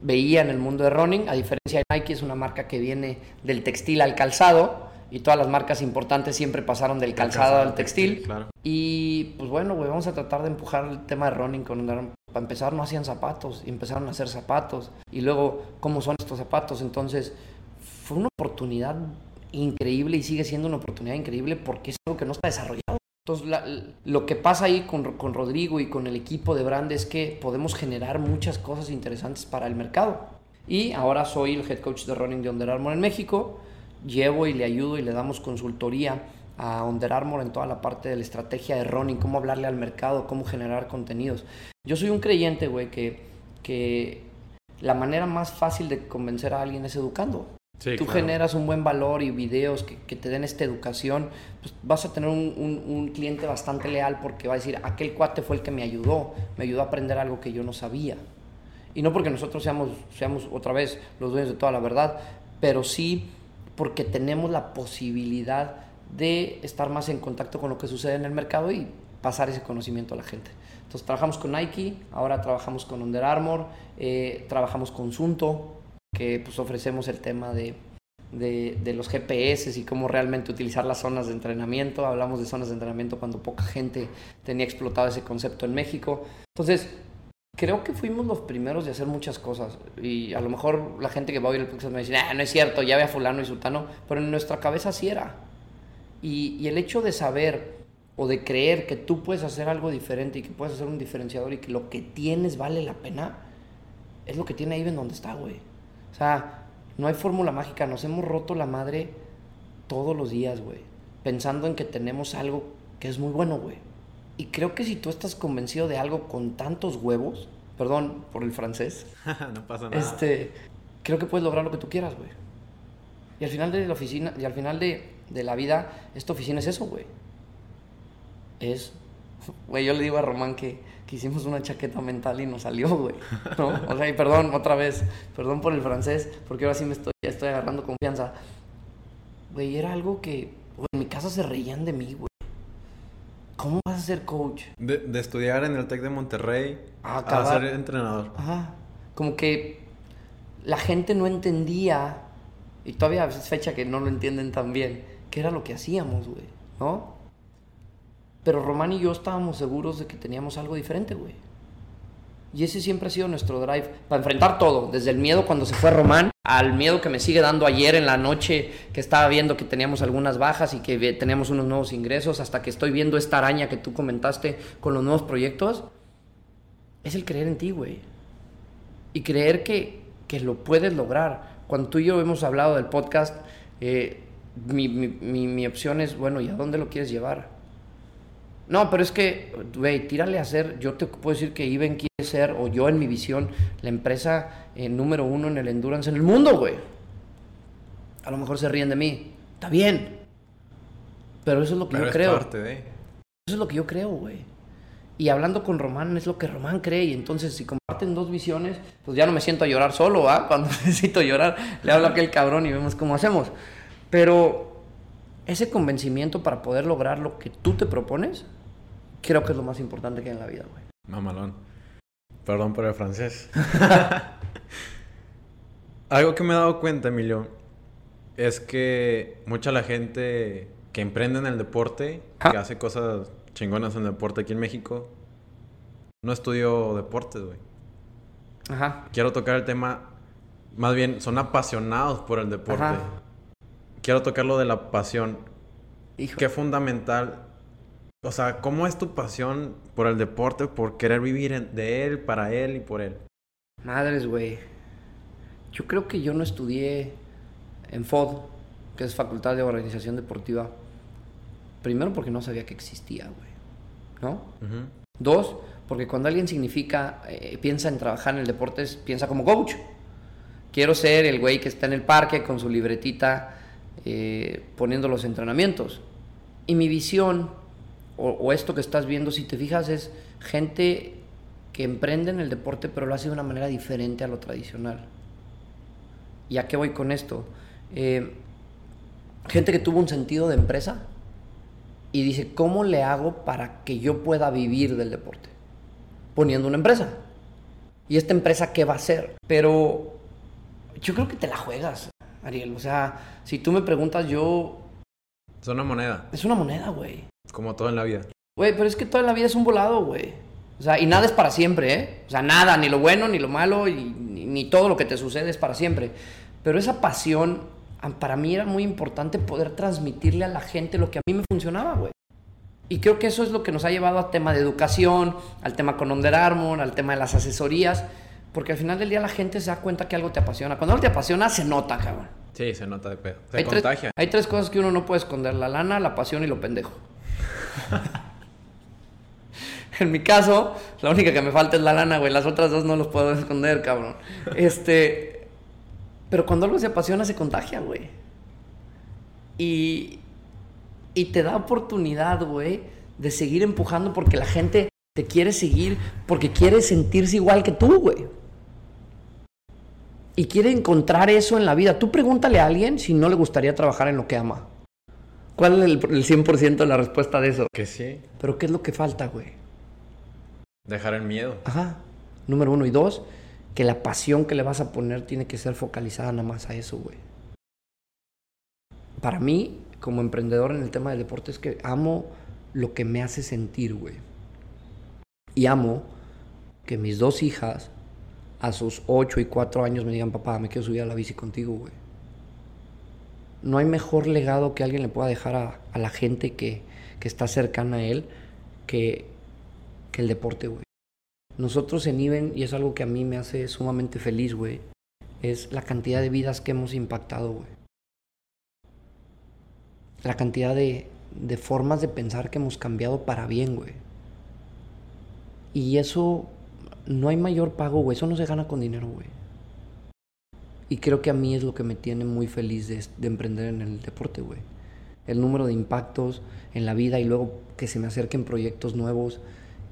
veía en el mundo de running, a diferencia de Nike, es una marca que viene del textil al calzado, y todas las marcas importantes siempre pasaron del calzado al textil. Claro. Y pues bueno, güey, vamos a tratar de empujar el tema de running con Under Armour. Para empezar no hacían zapatos, y empezaron a hacer zapatos. Y luego, ¿cómo son estos zapatos? Entonces, fue una oportunidad increíble y sigue siendo una oportunidad increíble porque es algo que no está desarrollado. Entonces, lo que pasa ahí con, con Rodrigo y con el equipo de Brand es que podemos generar muchas cosas interesantes para el mercado. Y ahora soy el head coach de running de Under Armour en México. Llevo y le ayudo y le damos consultoría a Under Armour en toda la parte de la estrategia de running, cómo hablarle al mercado, cómo generar contenidos. Yo soy un creyente, güey, que, que la manera más fácil de convencer a alguien es educando. Tú generas un buen valor y videos que, te den esta educación, pues vas a tener un, cliente bastante leal porque va a decir, aquel cuate fue el que me ayudó, me ayudó a aprender algo que yo no sabía. Y no porque nosotros seamos, seamos otra vez los dueños de toda la verdad, pero sí porque tenemos la posibilidad de estar más en contacto con lo que sucede en el mercado y pasar ese conocimiento a la gente. Entonces trabajamos con Nike, ahora trabajamos con Under Armour, eh, trabajamos con Sunto, que pues ofrecemos el tema de, de, los GPS y cómo realmente utilizar las zonas de entrenamiento. Hablamos de zonas de entrenamiento cuando poca gente tenía explotado ese concepto en México. Entonces, creo que fuimos los primeros de hacer muchas cosas. Y a lo mejor la gente que va a oír el podcast me dice, ah, no es cierto, ya ve a fulano y sultano, pero en nuestra cabeza sí era. Y, y el hecho de saber o de creer que tú puedes hacer algo diferente y que puedes hacer un diferenciador y que lo que tienes vale la pena, es lo que tiene Iben donde está, güey. O sea, no hay fórmula mágica, nos hemos roto la madre todos los días, güey. Pensando en que tenemos algo que es muy bueno, güey. Y creo que si tú estás convencido de algo con tantos huevos, perdón por el francés, no pasa nada. Este, creo que puedes lograr lo que tú quieras, güey. Y al final de la oficina, y al final de, de la vida, esta oficina es eso, güey es, güey, yo le digo a Román que, que, hicimos una chaqueta mental y nos salió, güey, ¿no? O sea, y perdón, otra vez, perdón por el francés, porque ahora sí me estoy, estoy agarrando confianza. Güey, era algo que, güey, en mi casa se reían de mí, güey. ¿Cómo vas a ser coach? De, de estudiar en el TEC de Monterrey a ser entrenador. Ajá. Como que la gente no entendía, y todavía es fecha que no lo entienden tan bien, qué era lo que hacíamos, güey, ¿no? Pero Román y yo estábamos seguros de que teníamos algo diferente, güey. Y ese siempre ha sido nuestro drive para enfrentar todo, desde el miedo cuando se fue Román, al miedo que me sigue dando ayer en la noche, que estaba viendo que teníamos algunas bajas y que teníamos unos nuevos ingresos, hasta que estoy viendo esta araña que tú comentaste con los nuevos proyectos. Es el creer en ti, güey. Y creer que, que, lo puedes lograr. Cuando tú y yo hemos hablado del podcast, eh, mi, mi, mi opción es, bueno, ¿y a dónde lo quieres llevar? No, pero es que, güey, tírale a hacer. Yo te puedo decir que Iben quiere ser, o yo en mi visión, la empresa eh, número uno en el endurance en el mundo, güey. A lo mejor se ríen de mí. Está bien. Pero eso es lo que yo creo. Eso es lo que yo creo, güey. Y hablando con Román es lo que Román cree. Y entonces, si comparten dos visiones, pues ya no me siento a llorar solo, ¿ah? Cuando necesito llorar, le hablo a aquel cabrón y vemos cómo hacemos. Pero ese convencimiento para poder lograr lo que tú te propones, creo que es lo más importante que hay en la vida, güey. Mamalón. Perdón por el francés. Algo que me he dado cuenta, Emilio, es que mucha la gente que emprende en el deporte, que hace cosas chingonas en el deporte aquí en México, no estudió deportes, güey. Ajá. Quiero tocar el tema, más bien, son apasionados por el deporte. Quiero tocar lo de la pasión. Hijo. Qué fundamental o sea, ¿cómo es tu pasión por el deporte, por querer vivir de él, para él y por él? Madres, güey. Yo creo que yo no estudié en FOD, que es Facultad de Organización Deportiva. Primero porque no sabía que existía, güey. ¿No? Dos, porque cuando alguien significa, eh, piensa en trabajar en el deporte, piensa como coach. Quiero ser el güey que está en el parque con su libretita eh, poniendo los entrenamientos. Y mi visión o, esto que estás viendo, si te fijas, es gente que emprende en el deporte, pero lo hace de una manera diferente a lo tradicional. ¿Y a qué voy con esto? Eh, gente que tuvo un sentido de empresa y dice, ¿cómo le hago para que yo pueda vivir del deporte? Poniendo una empresa. ¿Y esta empresa qué va a hacer? Pero yo creo que te la juegas, Ariel. O sea, si tú me preguntas, yo... Es una moneda. Es una moneda, güey. Como todo en la vida. Güey, pero es que toda la vida es un volado, güey. O sea, y nada es para siempre, ¿eh? O sea, nada, ni lo bueno, ni lo malo, y, ni, todo lo que te sucede es para siempre. Pero esa pasión, para mí era muy importante poder transmitirle a la gente lo que a mí me funcionaba, güey. Y creo que eso es lo que nos ha llevado al tema de educación, al tema con Under Armour, al tema de las asesorías, Porque al final del día la gente se da cuenta que algo te apasiona. Cuando algo te apasiona, se nota, cabrón. Sí, se nota de pedo. Se hay contagia. Tres, hay tres cosas que uno no puede esconder: la lana, la pasión y lo pendejo. en mi caso, la única que me falta es la lana, güey. Las otras dos no los puedo esconder, cabrón. Este. Pero cuando algo se apasiona, se contagia, güey. Y. Y te da oportunidad, güey, de seguir empujando porque la gente te quiere seguir, porque quiere sentirse igual que tú, güey y quiere encontrar eso en la vida. Tú pregúntale a alguien si no le gustaría trabajar en lo que ama. ¿Cuál es el, 100% de la respuesta de eso? Que sí. Pero ¿qué es lo que falta, güey? Dejar el miedo. Ajá. Número uno. Y dos, que la pasión que le vas a poner tiene que ser focalizada nada más a eso, güey. Para mí, como emprendedor en el tema del deporte, es que amo lo que me hace sentir, güey. Y amo que mis dos hijas a sus 8 y 4 años me digan, papá, me quiero subir a la bici contigo, güey. No hay mejor legado que alguien le pueda dejar a, la gente que, está cercana a él que, que el deporte, güey. Nosotros en Iben, y es algo que a mí me hace sumamente feliz, güey, es la cantidad de vidas que hemos impactado, güey. La cantidad de, de formas de pensar que hemos cambiado para bien, güey. Y eso no hay mayor pago, güey. Eso no se gana con dinero, güey. Y creo que a mí es lo que me tiene muy feliz de, emprender en el deporte, güey. El número de impactos en la vida y luego que se me acerquen proyectos nuevos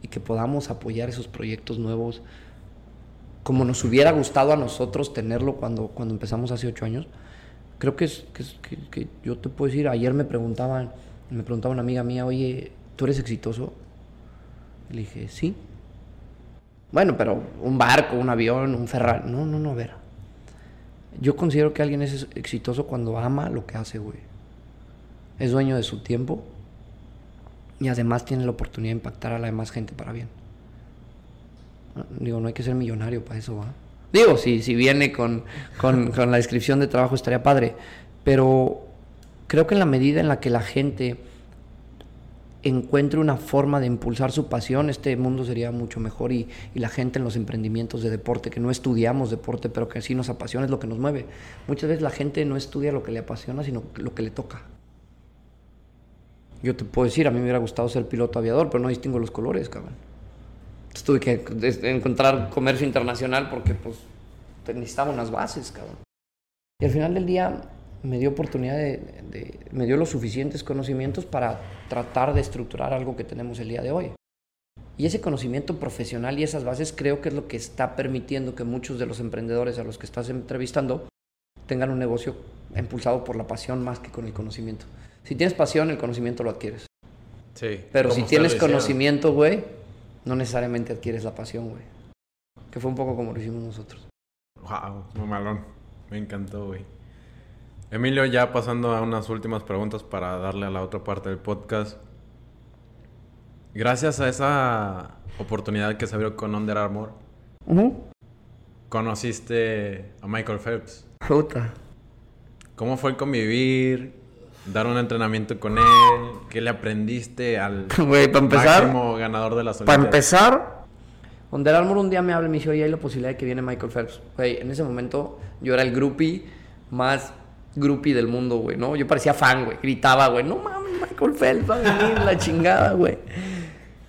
y que podamos apoyar esos proyectos nuevos como nos hubiera gustado a nosotros tenerlo cuando, cuando empezamos hace ocho años. Creo que que, que yo te puedo decir, ayer me preguntaban, me preguntaba una amiga mía, oye, ¿tú eres exitoso? Le dije, sí. Bueno, pero un barco, un avión, un Ferrari. No, no, no, a ver. Yo considero que alguien es exitoso cuando ama lo que hace, güey. Es dueño de su tiempo y además tiene la oportunidad de impactar a la demás gente para bien. Digo, no hay que ser millonario para eso, ¿va? Digo, si, si viene con, con, con la descripción de trabajo estaría padre. Pero creo que en la medida en la que la gente encuentre una forma de impulsar su pasión, este mundo sería mucho mejor y, la gente en los emprendimientos de deporte, que no estudiamos deporte, pero que sí nos apasiona, es lo que nos mueve. Muchas veces la gente no estudia lo que le apasiona, sino lo que le toca. Yo te puedo decir, a mí me hubiera gustado ser piloto aviador, pero no distingo los colores, cabrón. Entonces tuve que encontrar comercio internacional porque pues necesitaba unas bases, cabrón. Y al final del día me dio oportunidad de, me dio los suficientes conocimientos para tratar de estructurar algo que tenemos el día de hoy. Y ese conocimiento profesional y esas bases creo que es lo que está permitiendo que muchos de los emprendedores a los que estás entrevistando tengan un negocio impulsado por la pasión más que con el conocimiento. Si tienes pasión, el conocimiento lo adquieres. Sí. Pero si tienes conocimiento, güey, no necesariamente adquieres la pasión, güey. Que fue un poco como lo hicimos nosotros. Wow, muy malón. Me encantó, güey. Emilio, ya pasando a unas últimas preguntas para darle a la otra parte del podcast. Gracias a esa oportunidad que se abrió con Under Armour, conociste a Michael Phelps. Puta. ¿Cómo fue convivir? Dar un entrenamiento con él. ¿Qué le aprendiste al máximo ganador de las Olimpiadas? Para empezar, Under Armour un día me habla y me dice, oye, hay la posibilidad de que viene Michael Phelps. en ese momento yo era el groupie más groupie del mundo, güey, ¿no? Yo parecía fan, güey. Gritaba, güey, no mames, Michael Phelps va a venir, la chingada, güey.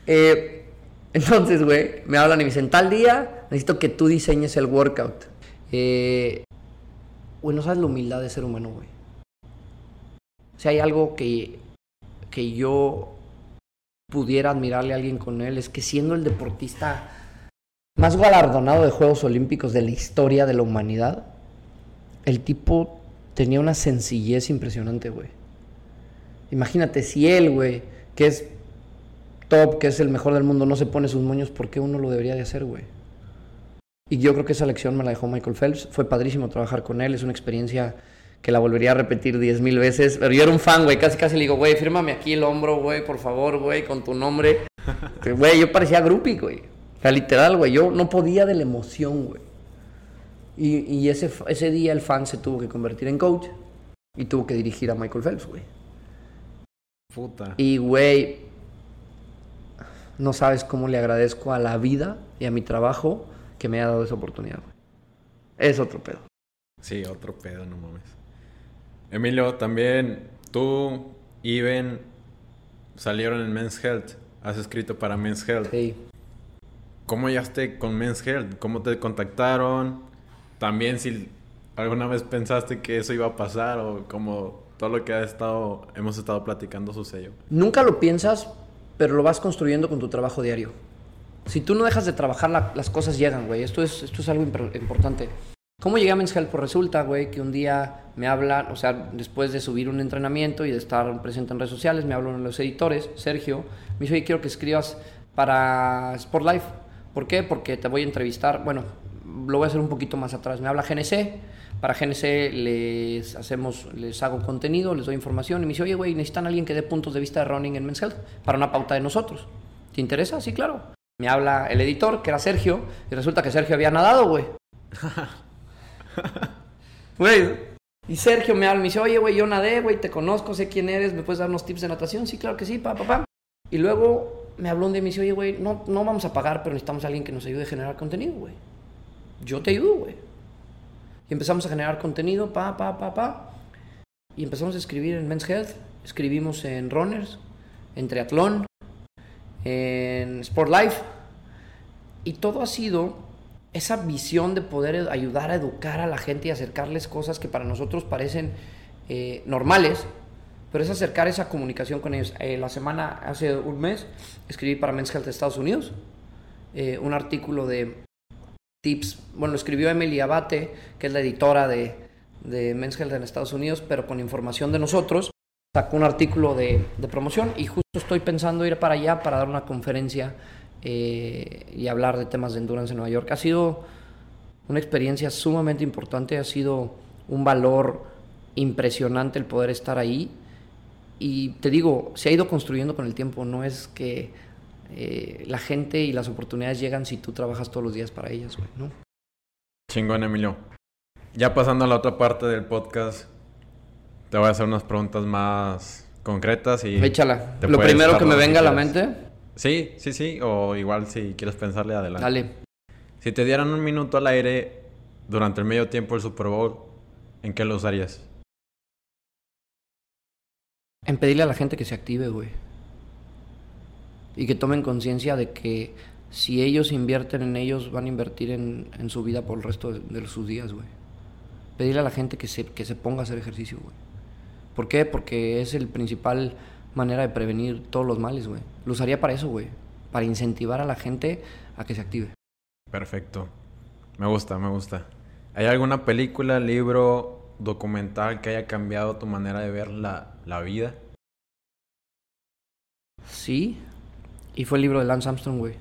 Eh, entonces, güey, me hablan y me dicen, tal día necesito que tú diseñes el workout. Eh, güey, no sabes la humildad de ser humano, güey. O sea, hay algo que, que yo pudiera admirarle a alguien con él, es que siendo el deportista más galardonado de Juegos Olímpicos de la historia de la humanidad, el tipo tenía una sencillez impresionante, güey. Imagínate si él, güey, que es top, que es el mejor del mundo, no se pone sus moños, ¿por qué uno lo debería de hacer, güey? Y yo creo que esa lección me la dejó Michael Phelps. Fue padrísimo trabajar con él, es una experiencia que la volvería a repetir diez mil veces. Pero yo era un fan, güey, casi casi le digo, güey, fírmame aquí el hombro, güey, por favor, güey, con tu nombre. Güey, yo parecía groupie, güey. O sea, literal, güey, yo no podía de la emoción, güey. Y, ese, ese día el fan se tuvo que convertir en coach y tuvo que dirigir a Michael Phelps, güey. Puta. Y, güey, no sabes cómo le agradezco a la vida y a mi trabajo que me haya dado esa oportunidad, güey. Es otro pedo. Sí, otro pedo, no mames. Emilio, también tú, Iben, salieron en Men's Health. Has escrito para Men's Health. Sí. ¿Cómo llegaste con Men's Health? ¿Cómo te contactaron? También si alguna vez pensaste que eso iba a pasar o como todo lo que ha estado, hemos estado platicando sucedió. Nunca lo piensas, pero lo vas construyendo con tu trabajo diario. Si tú no dejas de trabajar, la- las cosas llegan, güey. Esto es, esto es algo impor- importante. ¿Cómo llegué a Men's Health? Pues resulta, güey, que un día me hablan, o sea, después de subir un entrenamiento y de estar presente en redes sociales, me hablan los editores, Sergio, me dice, oye, quiero que escribas para Sport Life. ¿Por qué? Porque te voy a entrevistar, bueno, lo voy a hacer un poquito más atrás. Me habla GNC, para GNC les hacemos, les hago contenido, les doy información y me dice, oye, güey, necesitan alguien que dé puntos de vista de running en Men's Health para una pauta de nosotros. ¿Te interesa? Sí, claro. Me habla el editor, que era Sergio, y resulta que Sergio había nadado, güey. Güey. Y Sergio me habla y me dice, oye, güey, yo nadé, güey, te conozco, sé quién eres, ¿me puedes dar unos tips de natación? Sí, claro que sí, pa, pa, pa. Y luego me habló un día y me dice, oye, güey, no, no vamos a pagar, pero necesitamos a alguien que nos ayude a generar contenido, güey. Yo te ayudo, güey. Y empezamos a generar contenido, pa, pa, pa, pa. Y empezamos a escribir en Men's Health, escribimos en Runners, en Triatlón, en Sport Life. Y todo ha sido esa visión de poder ayudar a educar a la gente y acercarles cosas que para nosotros parecen eh, normales, pero es acercar esa comunicación con ellos. Eh, la semana, hace un mes, escribí para Men's Health de Estados Unidos eh, un artículo de tips, bueno, escribió Emily Abate, que es la editora de, de Men's Health en Estados Unidos, pero con información de nosotros. Sacó un artículo de, de promoción y justo estoy pensando ir para allá para dar una conferencia eh, y hablar de temas de endurance en Nueva York. Ha sido una experiencia sumamente importante, ha sido un valor impresionante el poder estar ahí. Y te digo, se ha ido construyendo con el tiempo, no es que eh, la gente y las oportunidades llegan si tú trabajas todos los días para ellas, güey, ¿no? Chingón, Emilio. Ya pasando a la otra parte del podcast, te voy a hacer unas preguntas más concretas y... Échala. Lo primero que me venga a la mente, Sí, sí, sí. O igual si quieres pensarle adelante. dale. Si te dieran un minuto al aire durante el medio tiempo del Super Bowl, ¿en qué lo usarías? En pedirle a la gente que se active, güey. Y que tomen conciencia de que si ellos invierten en ellos, van a invertir en, en su vida por el resto de, de sus días, güey. Pedirle a la gente que se, que se ponga a hacer ejercicio, güey. ¿Por qué? Porque es el principal manera de prevenir todos los males, güey. Lo usaría para eso, güey. Para incentivar a la gente a que se active. Perfecto. Me gusta, me gusta. ¿Hay alguna película, libro, documental que haya cambiado tu manera de ver la, la vida? Sí. Y fue el libro de Lance Armstrong, güey.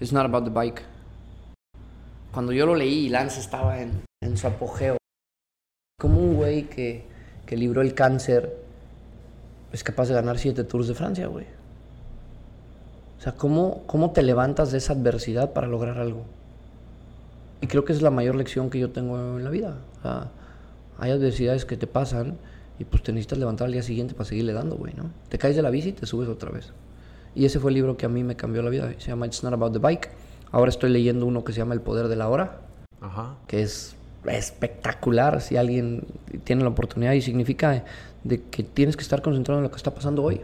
It's not about the bike. Cuando yo lo leí Lance estaba en, en su apogeo. Como un güey que, que libró el cáncer es capaz de ganar siete Tours de Francia, güey. O sea, ¿cómo, ¿cómo te levantas de esa adversidad para lograr algo? Y creo que es la mayor lección que yo tengo en la vida. O sea, hay adversidades que te pasan y pues te necesitas levantar al día siguiente para seguirle dando, güey, ¿no? Te caes de la bici y te subes otra vez. Y ese fue el libro que a mí me cambió la vida. Se llama It's Not About the Bike. Ahora estoy leyendo uno que se llama El Poder de la Hora, Ajá. que es espectacular si alguien tiene la oportunidad y significa de que tienes que estar concentrado en lo que está pasando hoy.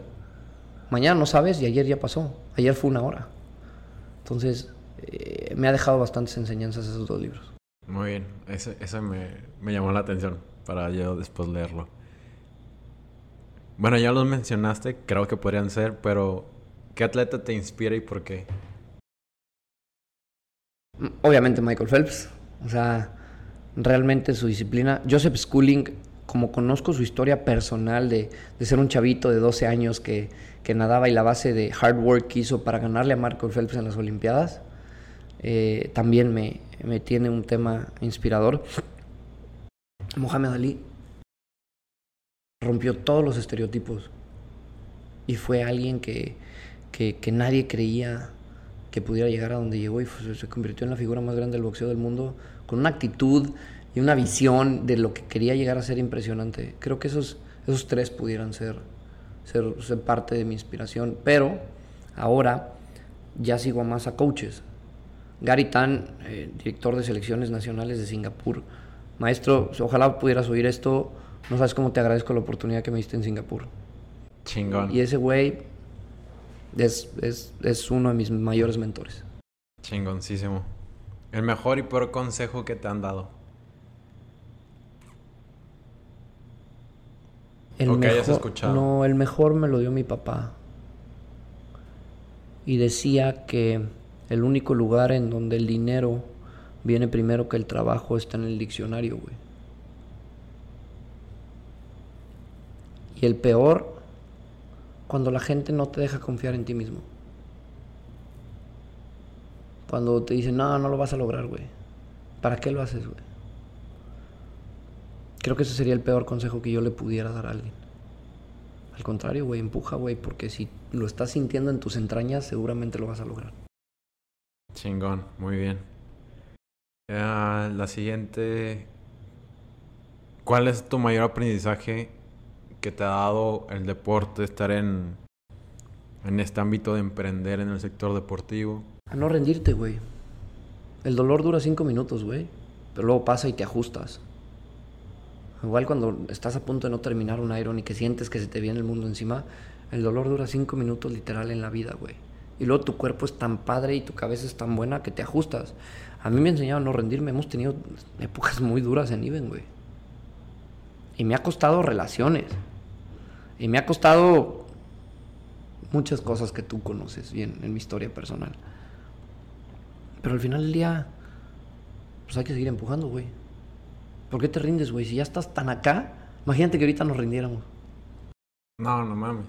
Mañana no sabes y ayer ya pasó. Ayer fue una hora. Entonces, eh, me ha dejado bastantes enseñanzas esos dos libros. Muy bien. Ese, ese me, me llamó la atención para yo después leerlo. Bueno, ya los mencionaste, creo que podrían ser, pero ¿qué atleta te inspira y por qué? Obviamente Michael Phelps. O sea, realmente su disciplina. Joseph Schooling, como conozco su historia personal de, ser un chavito de 12 años que, que, nadaba y la base de hard work que hizo para ganarle a Michael Phelps en las Olimpiadas, eh, también me, me tiene un tema inspirador. Mohamed Ali rompió todos los estereotipos y fue alguien que, que, que nadie creía que pudiera llegar a donde llegó y fue, se convirtió en la figura más grande del boxeo del mundo con una actitud y una visión de lo que quería llegar a ser impresionante. Creo que esos, esos tres pudieran ser, ser, ser parte de mi inspiración, pero ahora ya sigo más a coaches. Gary Tan, eh, director de selecciones nacionales de Singapur. Maestro, ojalá pudieras oír esto. No sabes cómo te agradezco la oportunidad que me diste en Singapur. Chingón. Y ese güey es, es, es uno de mis mayores mentores. Chingoncísimo. El mejor y peor consejo que te han dado. El O que hayas mejor- escuchado. No, el mejor me lo dio mi papá. Y decía que el único lugar en donde el dinero viene primero que el trabajo está en el diccionario, güey. Y el peor, cuando la gente no te deja confiar en ti mismo. Cuando te dicen, no, no lo vas a lograr, güey. ¿Para qué lo haces, güey? Creo que ese sería el peor consejo que yo le pudiera dar a alguien. Al contrario, güey, empuja, güey, porque si lo estás sintiendo en tus entrañas, seguramente lo vas a lograr. Chingón, muy bien. La siguiente. ¿Cuál es tu mayor aprendizaje que te ha dado el deporte, estar en, en este ámbito de emprender en el sector deportivo? A no rendirte, güey. El dolor dura cinco minutos, güey. Pero luego pasa y te ajustas. Igual cuando estás a punto de no terminar un Iron y que sientes que se te viene el mundo encima, el dolor dura cinco minutos literal en la vida, güey. Y luego tu cuerpo es tan padre y tu cabeza es tan buena que te ajustas. A mí me ha enseñado a no rendirme. Hemos tenido épocas muy duras en Iben, güey. Y me ha costado relaciones. Y me ha costado muchas cosas que tú conoces bien en mi historia personal. Pero al final del día, pues hay que seguir empujando, güey. ¿Por qué te rindes, güey? Si ya estás tan acá, imagínate que ahorita nos rindiéramos. No, no mames.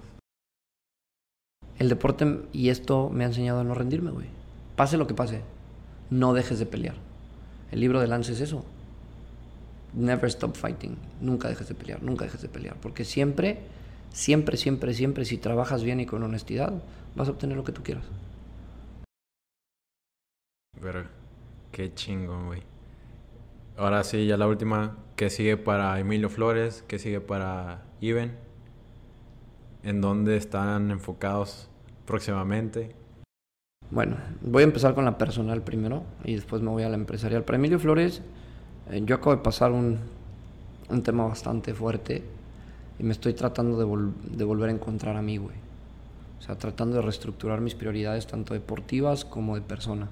El deporte y esto me ha enseñado a no rendirme, güey. Pase lo que pase, no dejes de pelear. El libro de Lance es eso. Never stop fighting. Nunca dejes de pelear, nunca dejes de pelear. Porque siempre, siempre, siempre, siempre, si trabajas bien y con honestidad, vas a obtener lo que tú quieras. Verga. Qué chingón, güey. Ahora sí, ya la última. ¿Qué sigue para Emilio Flores? ¿Qué sigue para Iben? ¿En dónde están enfocados próximamente? Bueno, voy a empezar con la personal primero y después me voy a la empresarial. Para Emilio Flores, yo acabo de pasar un, un tema bastante fuerte y me estoy tratando de, vol- de volver a encontrar a mí, güey. O sea, tratando de reestructurar mis prioridades tanto deportivas como de persona.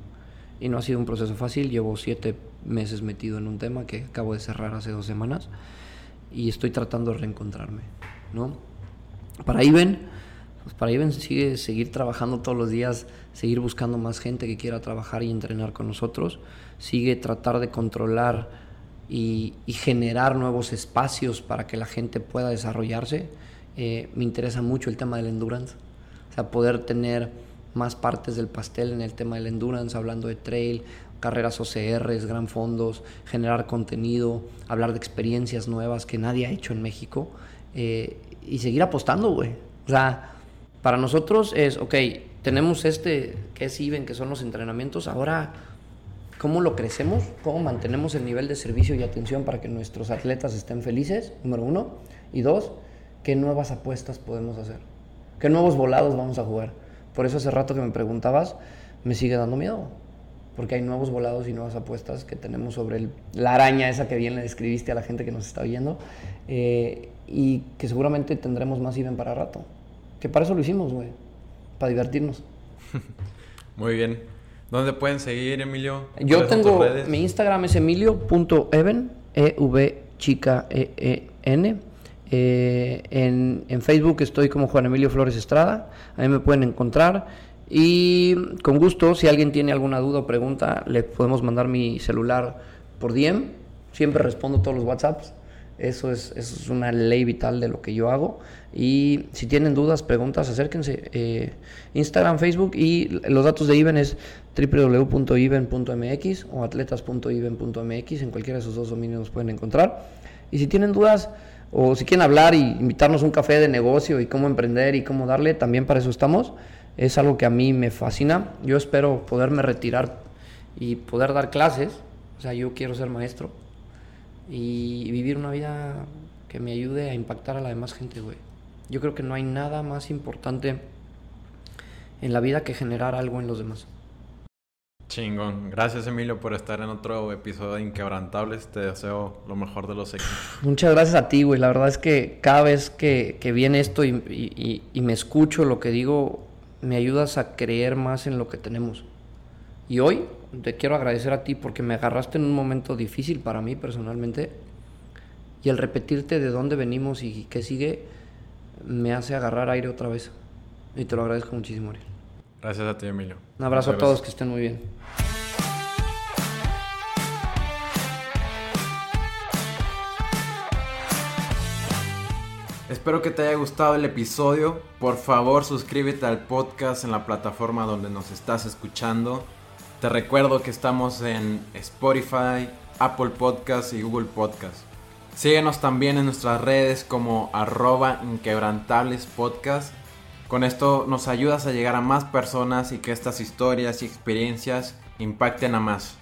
Y no ha sido un proceso fácil, llevo siete meses metido en un tema que acabo de cerrar hace dos semanas y estoy tratando de reencontrarme, ¿no? Para Iben, pues para Iben sigue seguir trabajando todos los días, seguir buscando más gente que quiera trabajar y entrenar con nosotros, sigue tratar de controlar y, generar nuevos espacios para que la gente pueda desarrollarse. Eh, me interesa mucho el tema del endurance, o sea, poder tener más partes del pastel en el tema del endurance, hablando de trail, carreras OCRs, gran fondos, generar contenido, hablar de experiencias nuevas que nadie ha hecho en México eh, y seguir apostando, güey. O sea, para nosotros es, ok, tenemos este que es IBEN, que son los entrenamientos, ahora, ¿cómo lo crecemos? ¿Cómo mantenemos el nivel de servicio y atención para que nuestros atletas estén felices? Número uno. Y dos, ¿qué nuevas apuestas podemos hacer? ¿Qué nuevos volados vamos a jugar? Por eso hace rato que me preguntabas, me sigue dando miedo. Porque hay nuevos volados y nuevas apuestas que tenemos sobre el- la araña esa que bien le describiste a la gente que nos está viendo. eh, y que seguramente tendremos más IBEN para rato. Que para eso lo hicimos, güey. Para divertirnos. Muy bien. ¿Dónde pueden seguir, Emilio? Yo ¿Cuáles son tengo, mi Instagram es emilio.even, E-V chica E-E-N. Eh, en, en Facebook estoy como Juan Emilio Flores Estrada, ahí me pueden encontrar. Y con gusto, si alguien tiene alguna duda o pregunta, le podemos mandar mi celular por DM. Siempre respondo todos los WhatsApps. Eso es, es una ley vital de lo que yo hago. Y si tienen dudas, preguntas, acérquense. Eh, Instagram, Facebook y los datos de Iben es www.iben.mx o atletas.iben.mx. En cualquiera de esos dos dominios nos pueden encontrar. Y si tienen dudas o si quieren hablar y invitarnos a un café de negocio y cómo emprender y cómo darle, también para eso estamos. Es algo que a mí me fascina. Yo espero poderme retirar y poder dar clases. O sea, yo quiero ser maestro y vivir una vida que me ayude a impactar a la demás gente, güey. Yo creo que no hay nada más importante en la vida que generar algo en los demás. Chingón. Gracias Emilio por estar en otro episodio de Inquebrantables. Te deseo lo mejor de los éxitos. Muchas gracias a ti, güey. La verdad es que cada vez que, que viene esto y, y, me escucho lo que digo, me ayudas a creer más en lo que tenemos. Y hoy te quiero agradecer a ti porque me agarraste en un momento difícil para mí personalmente. Y el repetirte de dónde venimos y qué sigue, me hace agarrar aire otra vez. Y te lo agradezco muchísimo, Ariel. Gracias a ti, Emilio. Un abrazo a todos, que estén muy bien. Espero que te haya gustado el episodio. Por favor, suscríbete al podcast en la plataforma donde nos estás escuchando. Te recuerdo que estamos en Spotify, Apple Podcast y Google Podcast. Síguenos también en nuestras redes como arroba inquebrantables podcast con esto nos ayudas a llegar a más personas y que estas historias y experiencias impacten a más.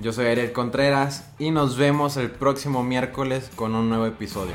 Yo soy Ariel Contreras y nos vemos el próximo miércoles con un nuevo episodio.